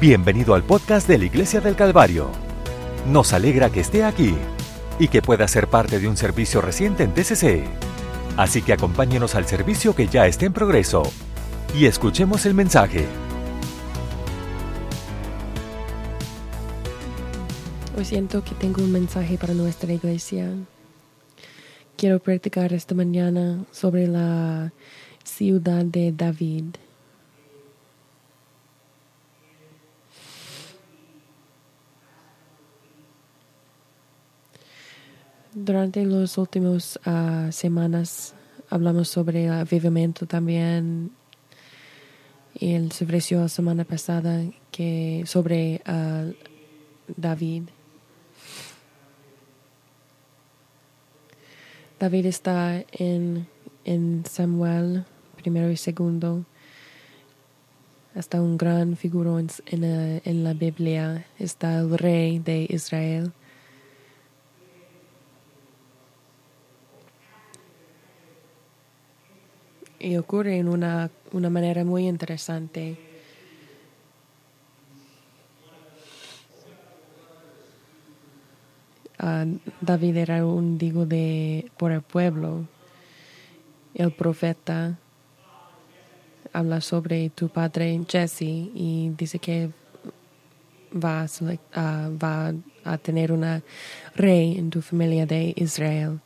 Bienvenido al podcast de la Iglesia del Calvario. Nos alegra que esté aquí y que pueda ser parte de un servicio reciente en TCC. Así que acompáñenos al servicio que ya está en progreso y escuchemos el mensaje. Hoy siento que tengo un mensaje para nuestra iglesia. Quiero practicar esta mañana sobre la ciudad de David. Durante las últimas semanas hablamos sobre avivamiento también y el se la semana pasada que sobre David. David está en, en Samuel primero y segundo. Hasta un gran figuro en, en, la, Biblia. Está el rey de Israel. Y ocurre en una, una manera muy interesante. Ah, David era un digo de por el pueblo. El profeta habla sobre tu padre Jesse y dice que va a, va a tener una rey en tu familia de Israel.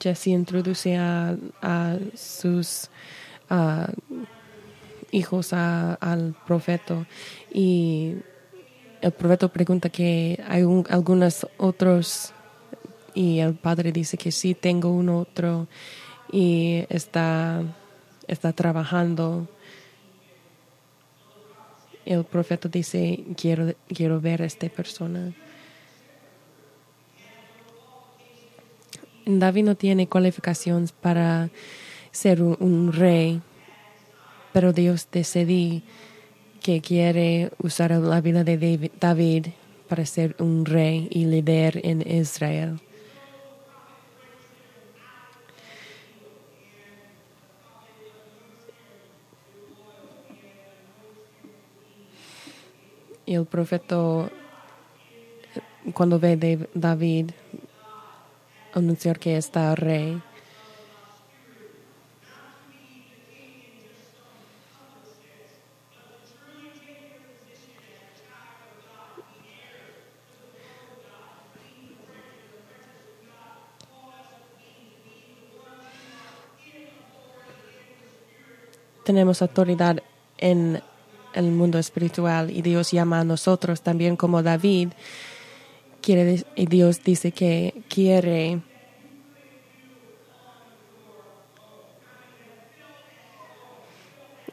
Jesse introduce a, sus hijos al profeta y el profeta pregunta que hay algunos otros y el padre dice que sí tengo un otro y está, está trabajando. El profeta dice quiero, quiero ver a esta persona. David no tiene cualificaciones para ser un, rey, pero Dios decidió que quiere usar la vida de David para ser un rey y líder en Israel. Y el profeta, cuando ve David, anunciar que está rey. Tenemos autoridad en el mundo espiritual y Dios llama a nosotros también como David quiere, Dios dice que quiere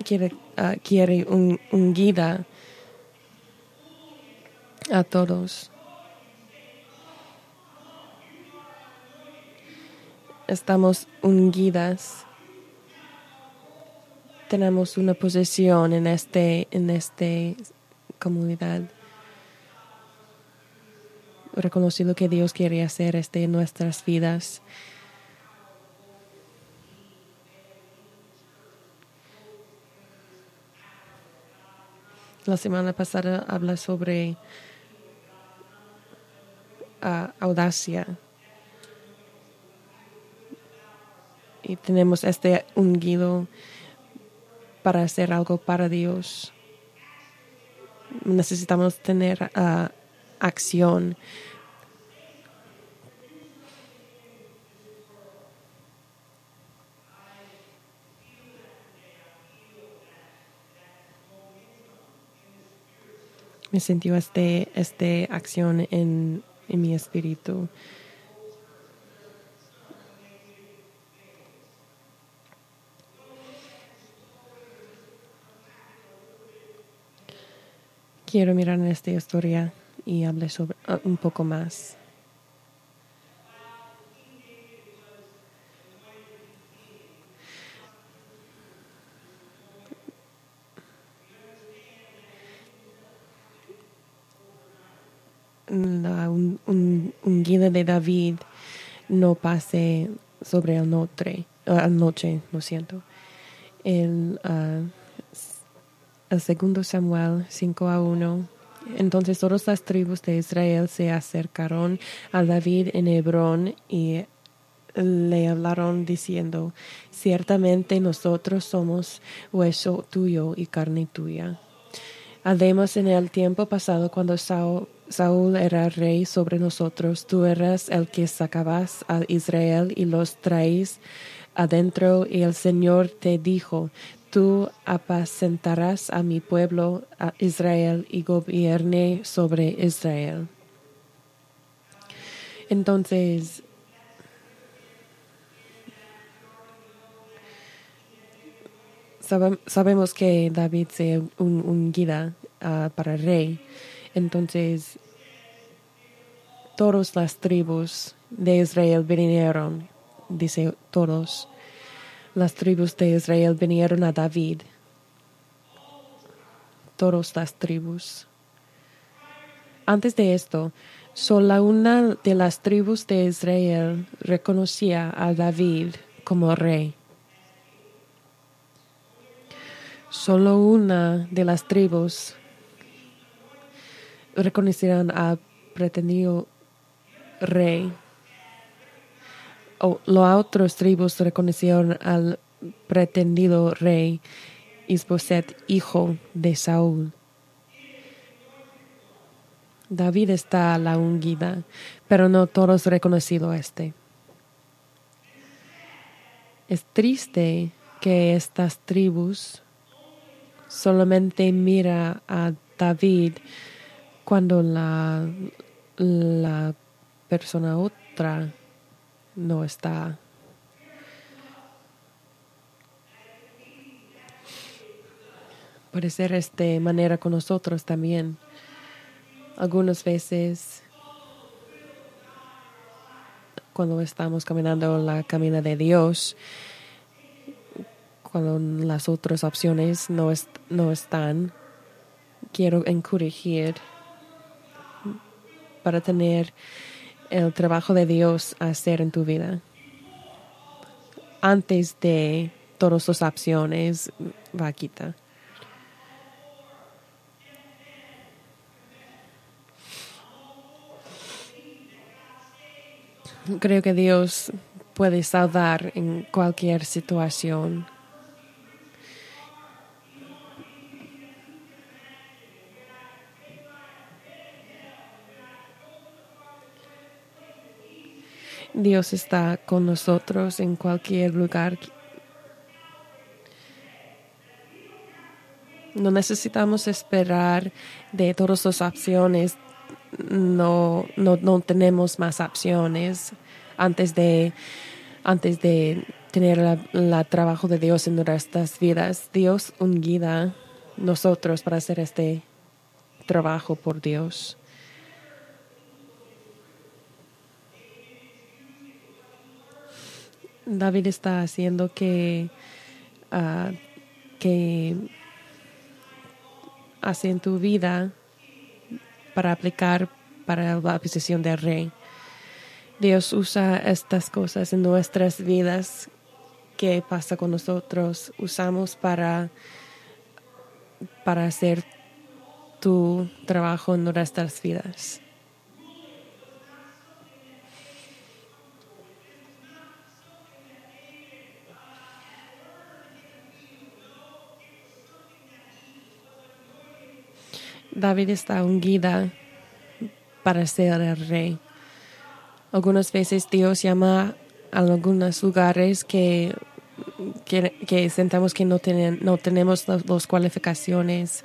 quiere, ah, quiere un, un guía a todos. Estamos ungidas. Tenemos una posición en este en esta comunidad reconocido que Dios quiere hacer este en nuestras vidas. La semana pasada habla sobre uh, audacia. Y tenemos este ungido para hacer algo para Dios. Necesitamos tener uh, acción. Me sentí este, este acción en, en mi espíritu. quiero mirar en esta historia y hable sobre uh, un poco más. La un, un, unguida de David no pase sobre el noche, noche, lo siento. El, uh, el segundo Samuel 5 a 1. Entonces todas las tribus de Israel se acercaron a David en Hebrón y le hablaron diciendo, ciertamente nosotros somos hueso tuyo y carne tuya. Además, en el tiempo pasado, cuando Saúl, era rey sobre nosotros, tú eras el que sacabas a Israel y los traís adentro, y el Señor te dijo, tú apacentarás a mi pueblo a Israel y gobierne sobre Israel. Entonces, sabemos que David se un, uh, para rey. Entonces, todas las tribus de Israel vinieron, dice todos. Las tribus de Israel vinieron a David. Todas las tribus. Antes de esto, solo una de las tribus de Israel reconocía a David como rey. Solo una de las tribus reconocieron al pretendido rey. O los otros tribus reconocieron al pretendido rey Isboset, hijo de Saúl. David está a la ungida, pero no todos reconocido este. Es triste que estas tribus solamente mira a David cuando la, la persona otra no está. Ser de manera con nosotros también. Algunas veces cuando estamos caminando la camina de Dios, cuando las otras opciones no, no están, quiero encouragir para tener el trabajo de Dios a hacer en tu vida. Antes de todas las opciones, vaquita. Creo que Dios puede salvar en cualquier situación. Dios está con nosotros en cualquier lugar. No necesitamos esperar de todas las opciones. No, no, no tenemos más opciones antes de, antes de tener el trabajo de Dios en nuestras vidas. Dios un guía nosotros para hacer este trabajo por Dios. David está haciendo que, uh, que hace en tu vida para aplicar para la posición de rey. Dios usa estas cosas en nuestras vidas que pasa con nosotros. Usamos para, para hacer tu trabajo en nuestras vidas. David está ungida para ser el rey. Algunas veces Dios llama a algunos lugares que, que, sentamos que no, no tenemos las, cualificaciones.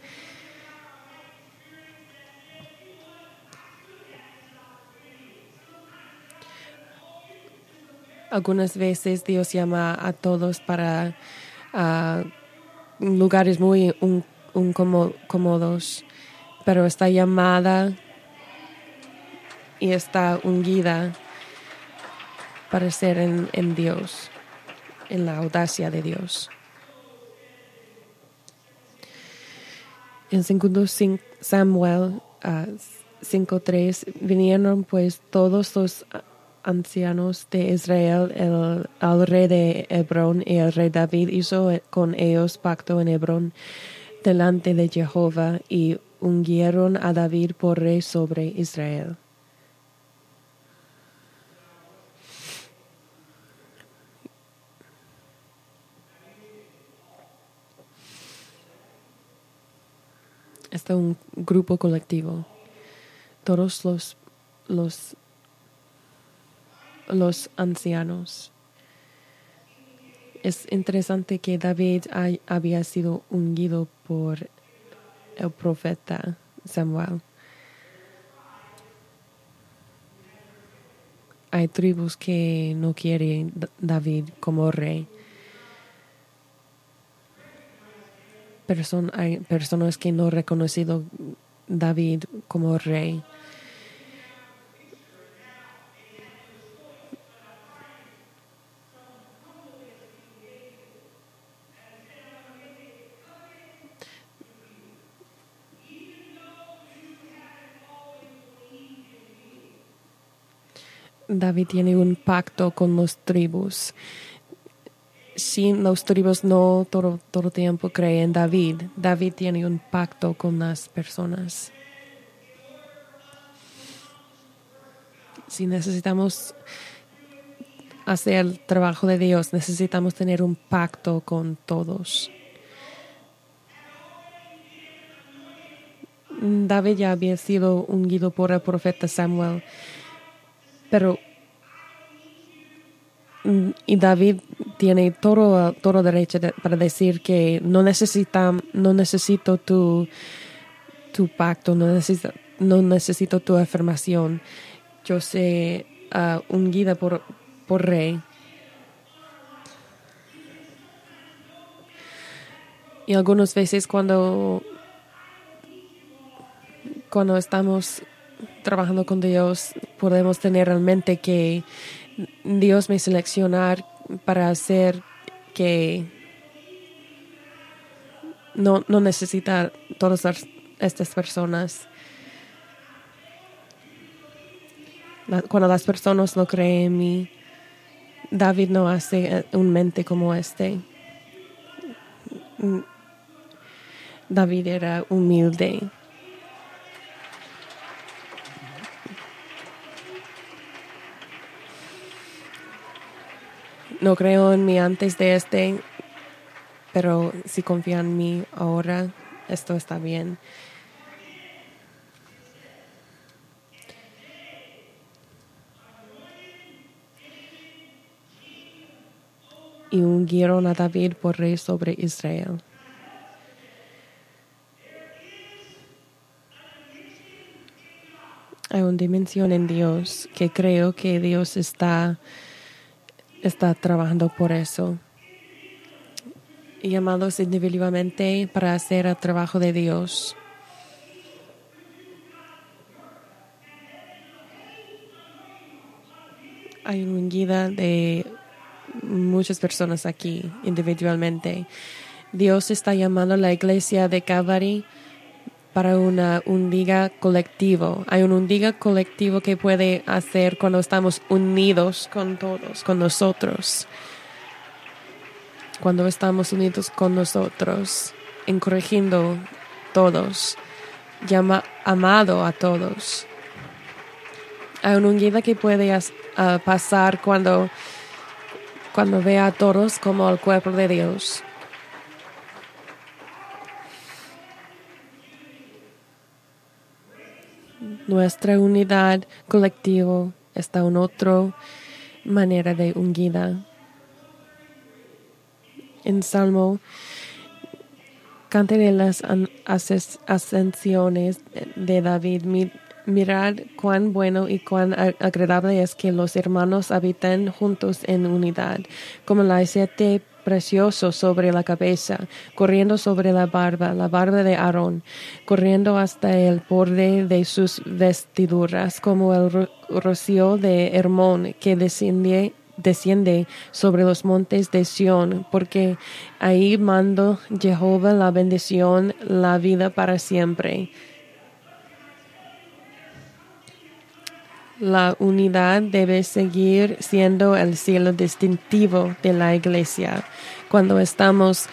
Algunas veces Dios llama a todos para lugares muy un, cómodos pero esta llamada y está ungida para ser en, Dios, en la audacia de Dios. En 2 Samuel 5.3 vinieron pues todos los ancianos de Israel, el, al rey de Hebrón y el rey David hizo con ellos pacto en Hebrón delante de Jehová y ungieron a David por rey sobre Israel. Está un grupo colectivo. Todos los, los, los ancianos. Es interesante que David había sido ungido por el profeta Samuel. Hay tribus que no quieren David como rey. hay personas que no han reconocido David como rey. David tiene un pacto con los tribus. Si los tribus no todo, todo tiempo creen en David, David tiene un pacto con las personas. Si necesitamos hacer el trabajo de Dios, necesitamos tener un pacto con todos. David ya había sido ungido por el profeta Samuel pero y David tiene todo, todo derecho para decir que no necesita, no necesito tu, pacto, no necesito, no necesito tu afirmación. Yo sé uh, un guía por, por rey. Y algunas veces cuando, cuando estamos trabajando con Dios, podemos tener en mente que Dios me seleccionar para hacer que no, no necesita todas estas personas. Cuando las personas no creen en mí, David no hace un mente como este. David era humilde. No creo en mí antes de este, pero si confía en mí ahora, esto está bien. Y ungieron a David por rey sobre Israel. Hay una dimensión en Dios que creo que Dios está está trabajando por eso. Llamados individualmente para hacer el trabajo de Dios. Hay una guía de muchas personas aquí individualmente. Dios está llamando a la iglesia de Calvary para una, un diga colectivo. Hay un, un diga colectivo que puede hacer cuando estamos unidos con todos, con nosotros. Cuando estamos unidos con nosotros, encorrigiendo todos, llama amado a todos. Hay un guía que puede pasar cuando, cuando ve a todos como el cuerpo de Dios nuestra unidad colectiva está en otra manera de ungida. En Salmo, de las ascensiones de David. Mirad cuán bueno y cuán agradable es que los hermanos habiten juntos en unidad, como las siete precioso sobre la cabeza, corriendo sobre la barba, la barba de Aarón, corriendo hasta el borde de sus vestiduras, como el rocío de Hermón que desciende desciende sobre los montes de Sión, porque ahí mando Jehová la bendición, la vida para siempre. La unidad debe seguir siendo el cielo distintivo de la iglesia. Cuando estamos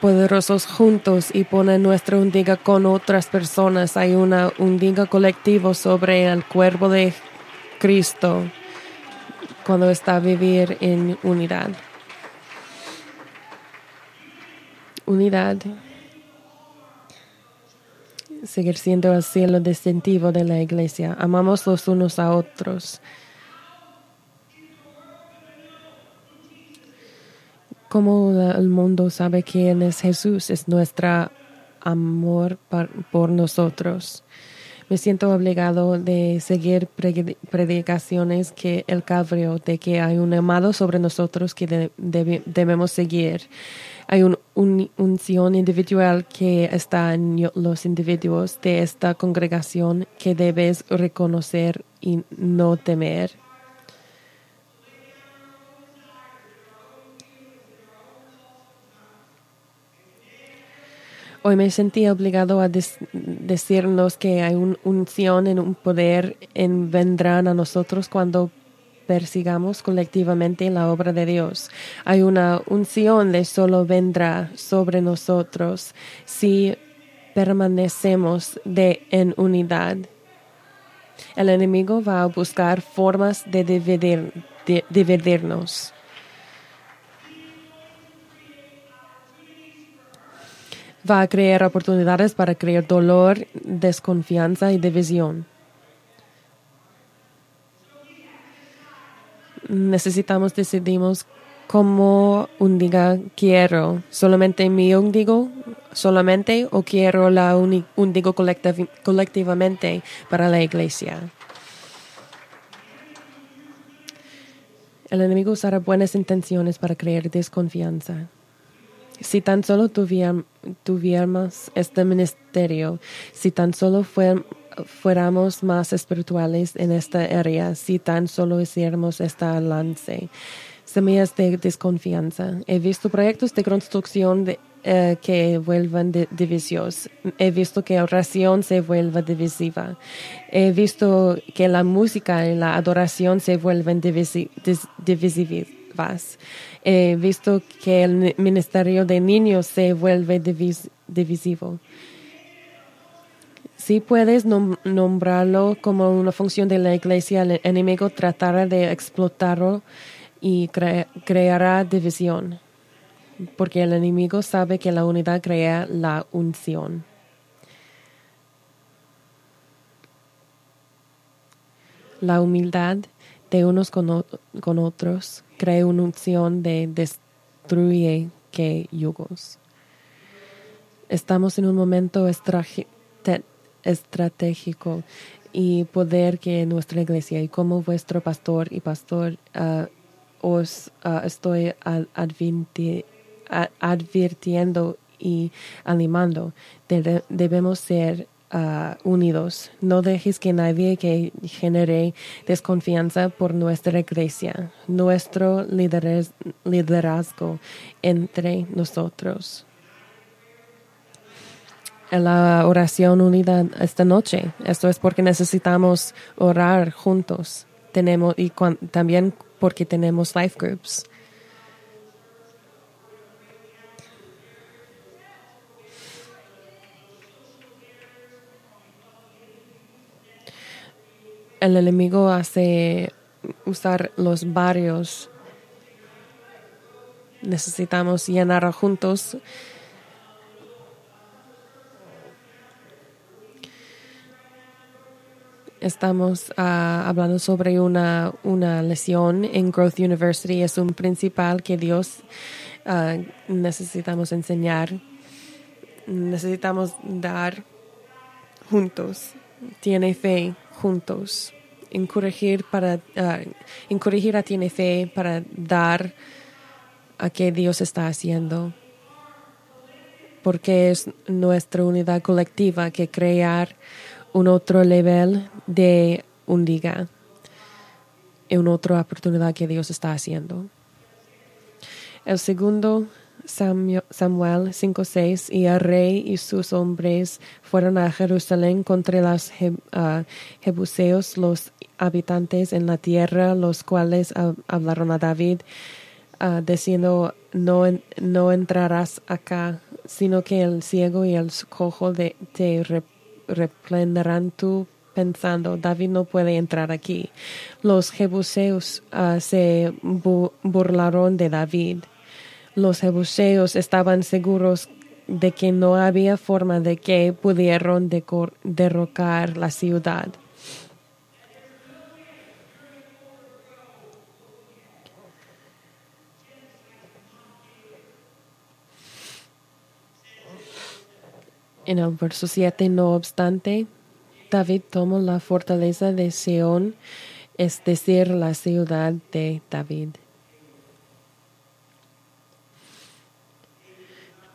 poderosos juntos y ponen nuestra undiga con otras personas, hay una undiga colectivo sobre el cuerpo de Cristo cuando está vivir en unidad. Unidad seguir siendo el cielo distintivo de la iglesia. Amamos los unos a otros. Como el mundo sabe quién es Jesús, es nuestro amor por nosotros. Me siento obligado de seguir predicaciones que el Calvario, de que hay un amado sobre nosotros que debemos seguir hay una un, unción individual que está en los individuos de esta congregación que debes reconocer y no temer. Hoy me sentí obligado a decirnos que hay una unción en un poder en vendrán a nosotros cuando persigamos colectivamente la obra de Dios. Hay una unción de solo vendrá sobre nosotros si permanecemos de en unidad. El enemigo va a buscar formas de, dividir, de dividirnos. Va a crear oportunidades para crear dolor, desconfianza y división. Necesitamos decidimos cómo un diga quiero, solamente mi un digo, solamente o quiero la un, digo colectivamente para la iglesia. El enemigo usará buenas intenciones para crear desconfianza. Si tan solo tuviéramos este ministerio, si tan solo fuéramos más espirituales en esta área si tan solo hiciéramos esta lance. Semillas de desconfianza. He visto proyectos de construcción eh, que vuelvan de. He visto que la oración se vuelva divisiva. He visto que la música y la adoración se vuelven He visto que el ministerio de niños se vuelve divisivo si puedes nombrarlo como una función de la iglesia, el enemigo tratará de explotarlo y creará división, porque el enemigo sabe que la unidad crea la unción. La humildad de unos con otros crea una unción de destruye que yugos. Estamos en un momento estratégico estratégico y poder que nuestra iglesia y como vuestro pastor y pastor ah, os ah, estoy advirtiendo y animando. debemos ser ah, unidos. No dejes que nadie que genere desconfianza por nuestra iglesia, nuestro liderazgo entre nosotros la oración unida esta noche. Esto es porque necesitamos orar juntos. Tenemos y también porque tenemos life groups. El enemigo hace usar los barrios. Necesitamos llenar juntos estamos ah, hablando sobre una, una, lesión en Growth University. Es un principal que Dios ah, necesitamos enseñar, necesitamos dar juntos. Tiene fe juntos. Encouragir para uh, a tiene fe para dar a qué Dios está haciendo, porque es nuestra unidad colectiva que crear un otro nivel de un día y una otra oportunidad que Dios está haciendo. El segundo Samuel 5:6 y el rey y sus hombres fueron a Jerusalén contra los ah, jebuseos, los habitantes en la tierra, los cuales hablaron a David, uh, diciendo, no, no entrarás acá, sino que el ciego y el cojo de, te reprenderán tú pensando, David no puede entrar aquí. Los jebuseos ah, se burlaron de David. Los jebuseos estaban seguros de que no había forma de que pudieran derrocar la ciudad. En el verso 7, no obstante, David tomó la fortaleza de Seón, es decir, la ciudad de David.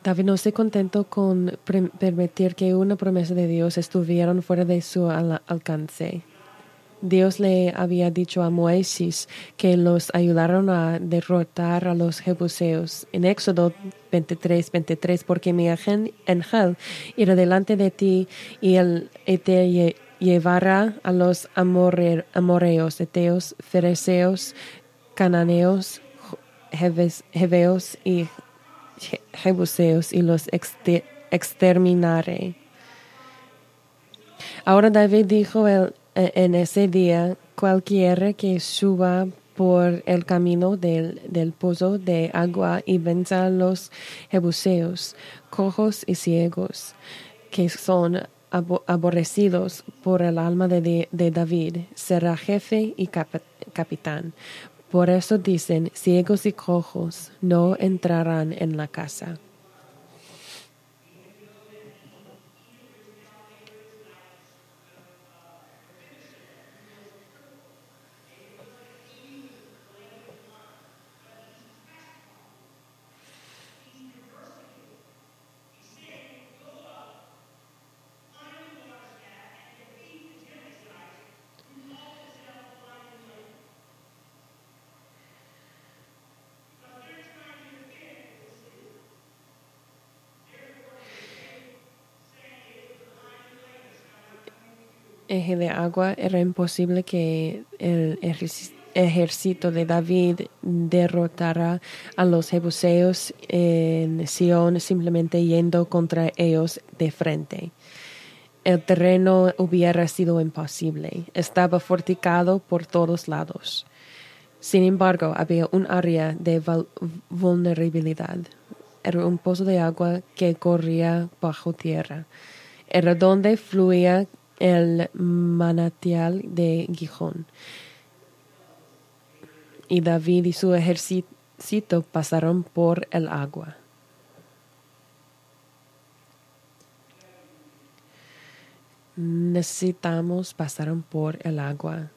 David no se contentó con permitir que una promesa de Dios estuviera fuera de su alcance. Dios le había dicho a Moisés que los ayudaron a derrotar a los jebuseos. En Éxodo 23, 23, porque mi ángel irá delante de ti y él te llevará a los amoreos, eteos, fereceos, cananeos, heveos y jebuseos y los exterminaré. Ahora David dijo e, en ese día cualquiera que suba por el camino del, del pozo de agua y venza a los jebuseos, cojos y ciegos, que son aborrecidos por el alma de, de David, será jefe y capitán. Por eso dicen, ciegos y cojos no entrarán en la casa. Eje de agua, era imposible que el ejército de David derrotara a los jebuseos en Sion simplemente yendo contra ellos de frente. El terreno hubiera sido imposible. Estaba fortificado por todos lados. Sin embargo, había un área de vulnerabilidad. Era un pozo de agua que corría bajo tierra. Era donde fluía el manantial de Gijón. Y David y su ejército pasaron por el agua. Necesitamos pasar por el agua.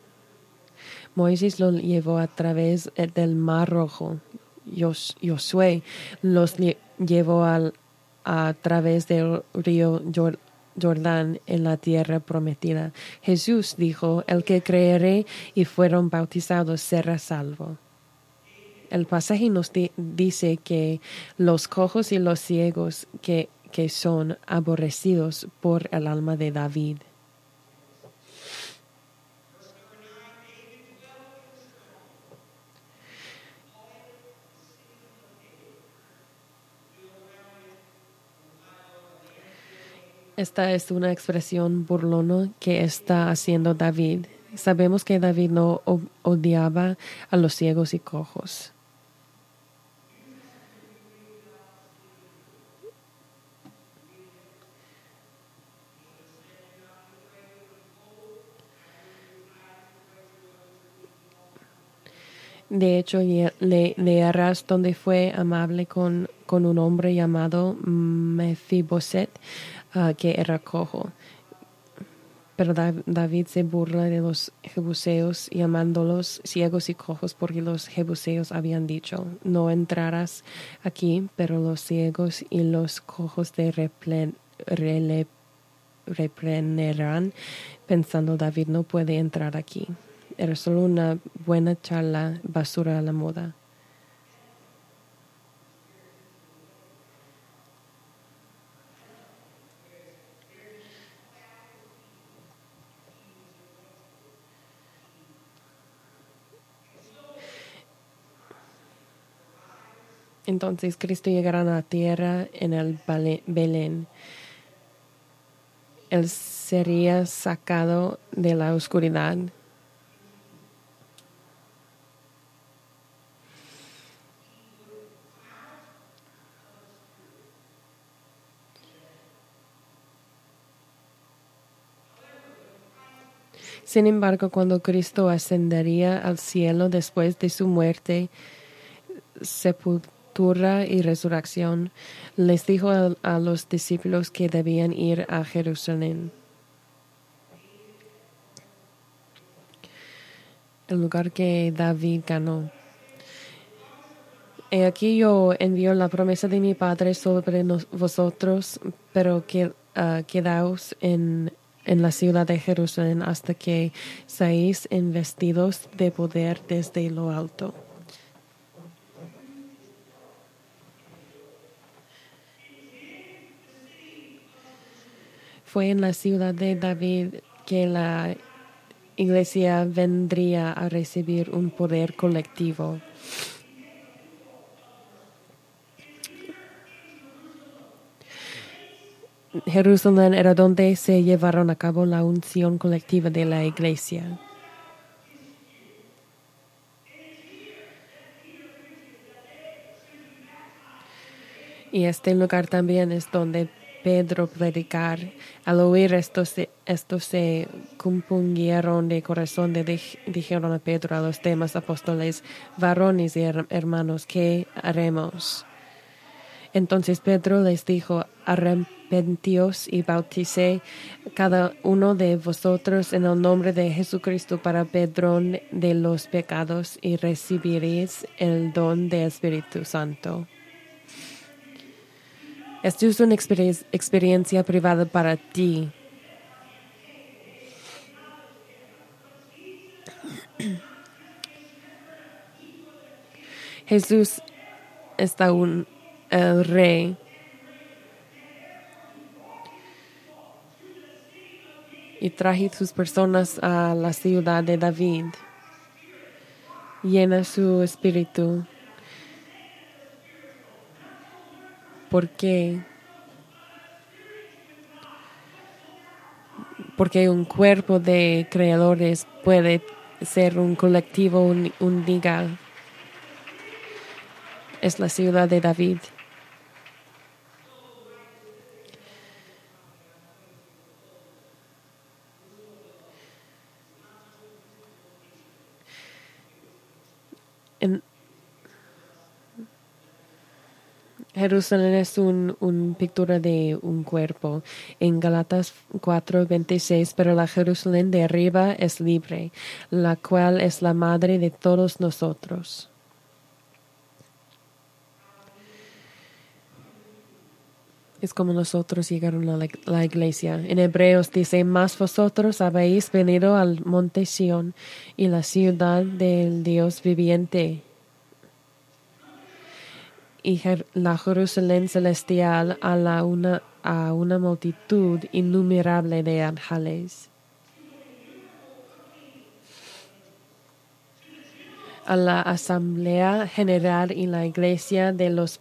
Moisés lo llevó a través del Mar Rojo. Josué los llevó a través del río Jordán en la tierra prometida. Jesús dijo, el que creeré y fueron bautizados será salvo. El pasaje nos dice que los cojos y los ciegos que, que son aborrecidos por el alma de David. Esta es una expresión burlona que está haciendo David. Sabemos que David no odiaba a los ciegos y cojos. De hecho, le, leerás donde fue amable con, con un hombre llamado Mefiboset, Ah, que era cojo. Pero David se burla de los jebuseos, llamándolos ciegos y cojos, porque los jebuseos habían dicho, no entrarás aquí, pero los ciegos y los cojos te reprenderán, pensando David no puede entrar aquí. Era solo una buena charla basura a la moda. Entonces Cristo llegará a la tierra en el Belén. Él sería sacado de la oscuridad. Sin embargo, cuando Cristo ascendería al cielo después de su muerte, y resurrección, les dijo a, los discípulos que debían ir a Jerusalén. El lugar que David ganó. He aquí yo envío la promesa de mi Padre sobre vosotros, pero que, uh, quedaos en, en la ciudad de Jerusalén hasta que seáis investidos de poder desde lo alto. Fue en la ciudad de David que la iglesia vendría a recibir un poder colectivo. Jerusalén era donde se llevaron a cabo la unción colectiva de la iglesia. Y este lugar también es donde Pedro predicar. Al oír esto se, esto se compungieron de corazón de dijeron a Pedro a los demás apóstoles, varones y hermanos, ¿qué haremos? Entonces Pedro les dijo, arrepentíos y bauticé cada uno de vosotros en el nombre de Jesucristo para perdón de los pecados y recibiréis el don del Espíritu Santo. Esto es una experiencia privada para ti. Jesús está un el rey. Y traje sus personas a la ciudad de David. Llena su espíritu porque porque un cuerpo de creadores puede ser un colectivo, un, un. Es la ciudad de David. Jerusalén es un, un, pintura de un cuerpo. En Galatas 4:26, pero la Jerusalén de arriba es libre, la cual es la madre de todos nosotros. Es como nosotros llegaron a la, la, iglesia. En Hebreos dice, más vosotros habéis venido al monte Sión y la ciudad del Dios viviente y la Jerusalén celestial a, la una, a una multitud innumerable de ángeles. a la Asamblea General y la Iglesia de los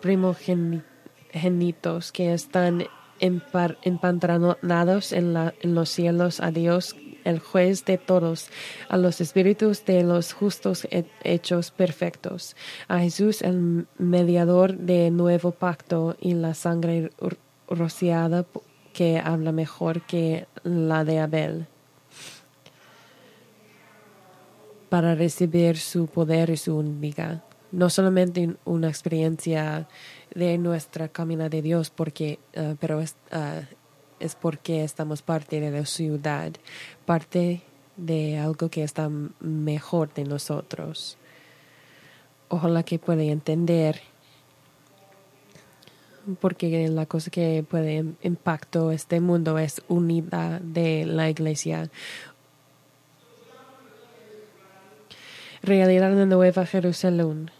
primogénitos que están empantranados en, en los cielos a Dios el juez de todos, a los espíritus de los justos hechos perfectos, a Jesús el mediador de nuevo pacto y la sangre rociada que habla mejor que la de Abel para recibir su poder y su única. No solamente una experiencia de nuestra camina de Dios, porque, eh, pero es, uh, es porque estamos parte de la ciudad, parte de algo que está mejor de nosotros. Ojalá que pueda entender porque la cosa que puede impactar este mundo es unidad de la iglesia. Realidad de Nueva Jerusalén.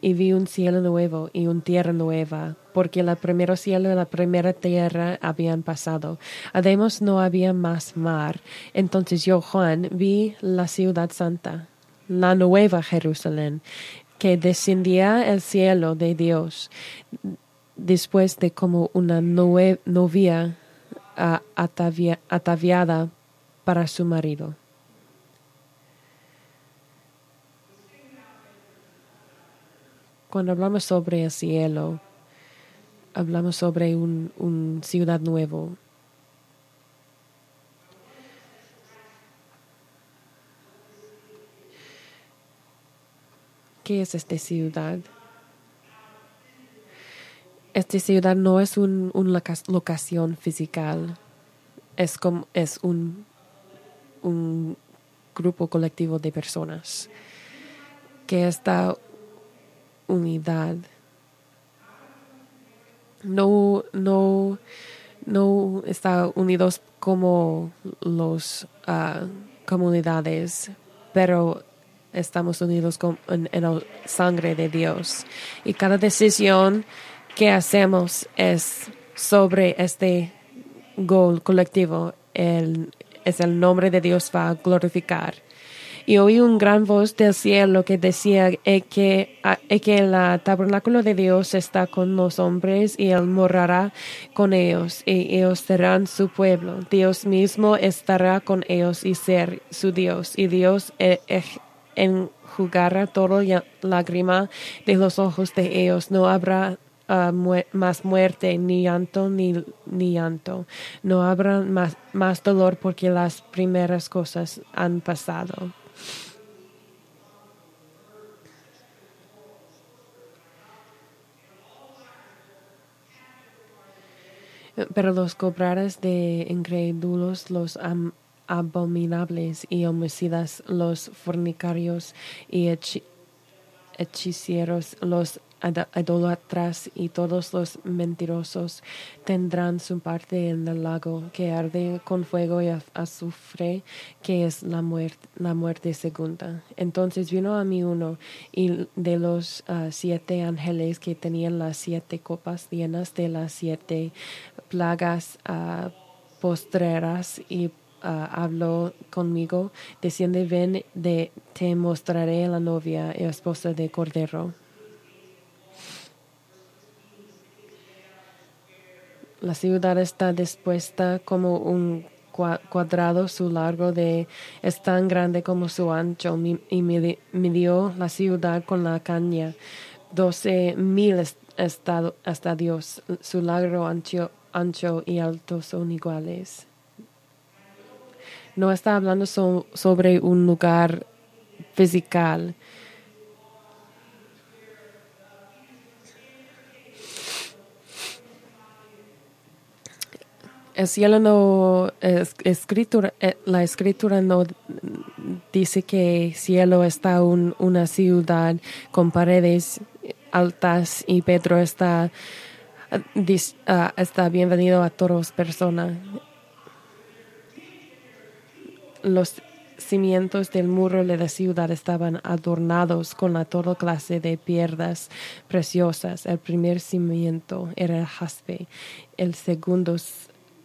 Y vi un cielo nuevo y una tierra nueva, porque el primer cielo y la primera tierra habían pasado. Además no había más mar. Entonces yo, Juan, vi la ciudad santa, la nueva Jerusalén, que descendía el cielo de Dios después de como una novia ataviada para su marido. Cuando hablamos sobre el cielo, hablamos sobre un, un ciudad nuevo. ¿Qué es esta ciudad? Esta ciudad no es una locación física, es, como, es un, un grupo colectivo de personas que esta unidad no, no, no está unidos como los uh, comunidades, pero estamos unidos con, en, en la sangre de Dios. Y cada decisión que hacemos es sobre este gol colectivo, el, es el nombre de Dios va a glorificar. Y oí un gran voz del cielo que decía que, que el tabernáculo de Dios está con los hombres y Él morará con ellos y ellos serán su pueblo. Dios mismo estará con ellos y ser su Dios. Y Dios eh, eh, enjugará toda lágrima de los ojos de ellos. No habrá más muerte, ni llanto, ni, ni llanto. No habrá más, más dolor porque las primeras cosas han pasado. Pero los cobrares de incrédulos, los abominables y homicidas, los fornicarios y hechiceros, los idólatras y todos los mentirosos tendrán su parte en el lago que arde con fuego y azufre, que es la muerte, la muerte segunda. Entonces vino a mí uno y de los ah, siete ángeles que tenían las siete copas llenas de las siete plagas uh, postreras y ah, habló conmigo, diciendo, ven, de, te mostraré la novia y esposa de Cordero. La ciudad está dispuesta como un cuadrado, su largo de es tan grande como su ancho, y midió la ciudad con la caña. Doce mil estadios, su largo, ancho, ancho y alto son iguales. No está hablando sobre un lugar físico, el cielo no es, escritura eh, la escritura no dice que cielo está un, una ciudad con paredes altas y Pedro está uh, está bienvenido a todas personas los cimientos del muro de la ciudad estaban adornados con la toda clase de piedras preciosas. El primer cimiento era el jaspe, el segundo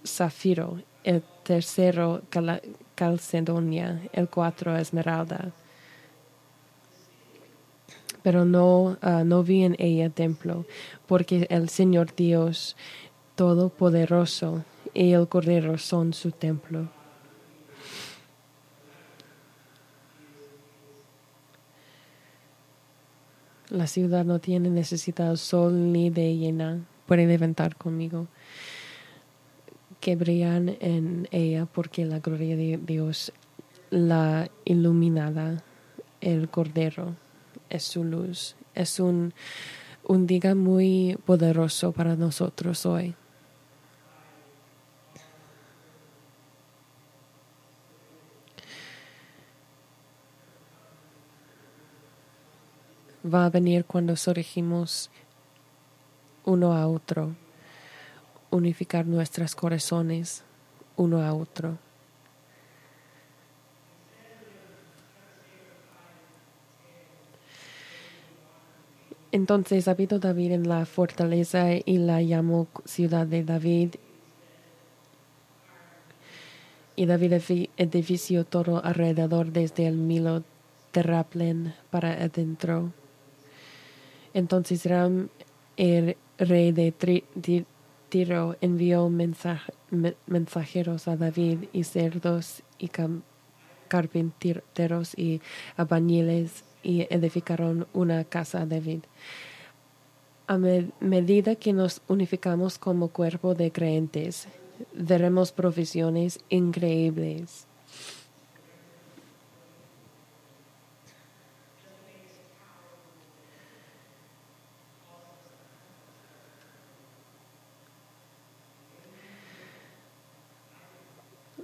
zafiro, el tercero calcedonia, el cuatro esmeralda. Pero no, ah, no vi en ella templo, porque el Señor Dios Todopoderoso y el Cordero son su templo. La ciudad no tiene necesidad sol ni de llena. Puede levantar conmigo que brillan en ella porque la gloria de Dios la iluminada, el Cordero, es su luz. Es un, un día muy poderoso para nosotros hoy. Va a venir cuando nos uno a otro unificar nuestros corazones uno a otro. Entonces habitó David en la fortaleza y la llamó ciudad de David. Y David edifició todo alrededor desde el Milo terraplen para adentro. Entonces Ram, el rey de Tiro, envió mensajeros a David y cerdos y carpinteros y abañiles y edificaron una casa a David. A medida que nos unificamos como cuerpo de creyentes, veremos provisiones increíbles.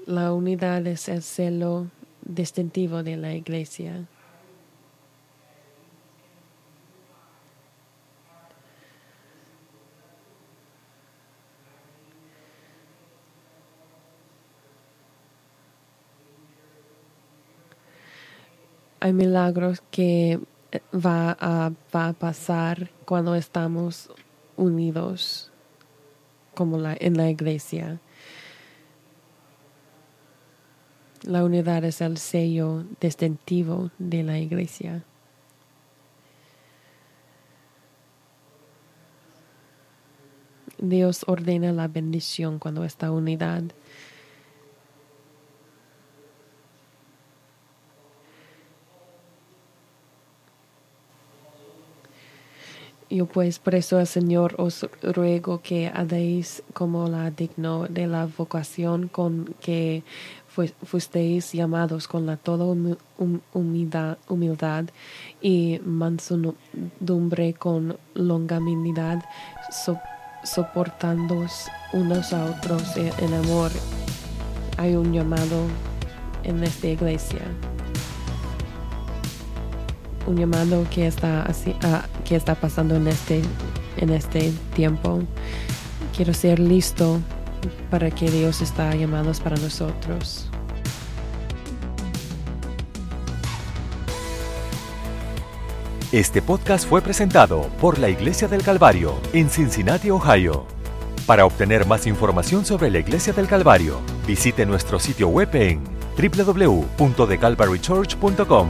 La unidad es el celo distintivo de la iglesia. hay milagros que eh, va a, pasar cuando estamos unidos como la, en la iglesia. La unidad es el sello distintivo de la iglesia. Dios ordena la bendición cuando está unidad. Yo pues por eso, Señor, os ruego que hagáis como la digno de la vocación con que fuisteis llamados con la toda humildad, y mansedumbre con longanimidad, soportando unos a otros en amor. Hay un llamado en esta iglesia un llamado que está que está pasando en este en este tiempo. Quiero ser listo para que Dios está llamando para nosotros. Este podcast fue presentado por la Iglesia del Calvario en Cincinnati, Ohio. Para obtener más información sobre la Iglesia del Calvario, visite nuestro sitio web en www.thecalvarychurch.com